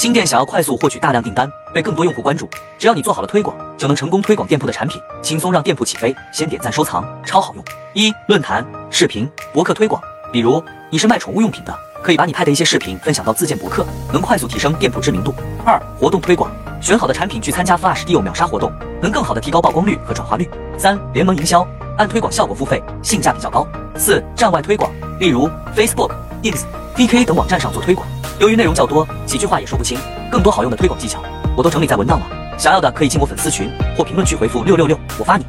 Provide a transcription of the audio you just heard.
新店想要快速获取大量订单，被更多用户关注，只要你做好了推广，就能成功推广店铺的产品，轻松让店铺起飞。先点赞收藏，超好用。一、论坛、视频、博客推广。比如你是卖宠物用品的，可以把你拍的一些视频分享到自建博客，能快速提升店铺知名度。二、活动推广。选好的产品去参加 Flash Deal 秒杀活动，能更好的提高曝光率和转化率。三、联盟营销。按推广效果付费，性价比较高。四、站外推广。例如 Facebook、Ins、VK 等网站上做推广。由于内容较多，几句话也说不清。更多好用的推广技巧，我都整理在文档了。想要的可以进我粉丝群或评论区回复六六六，我发你。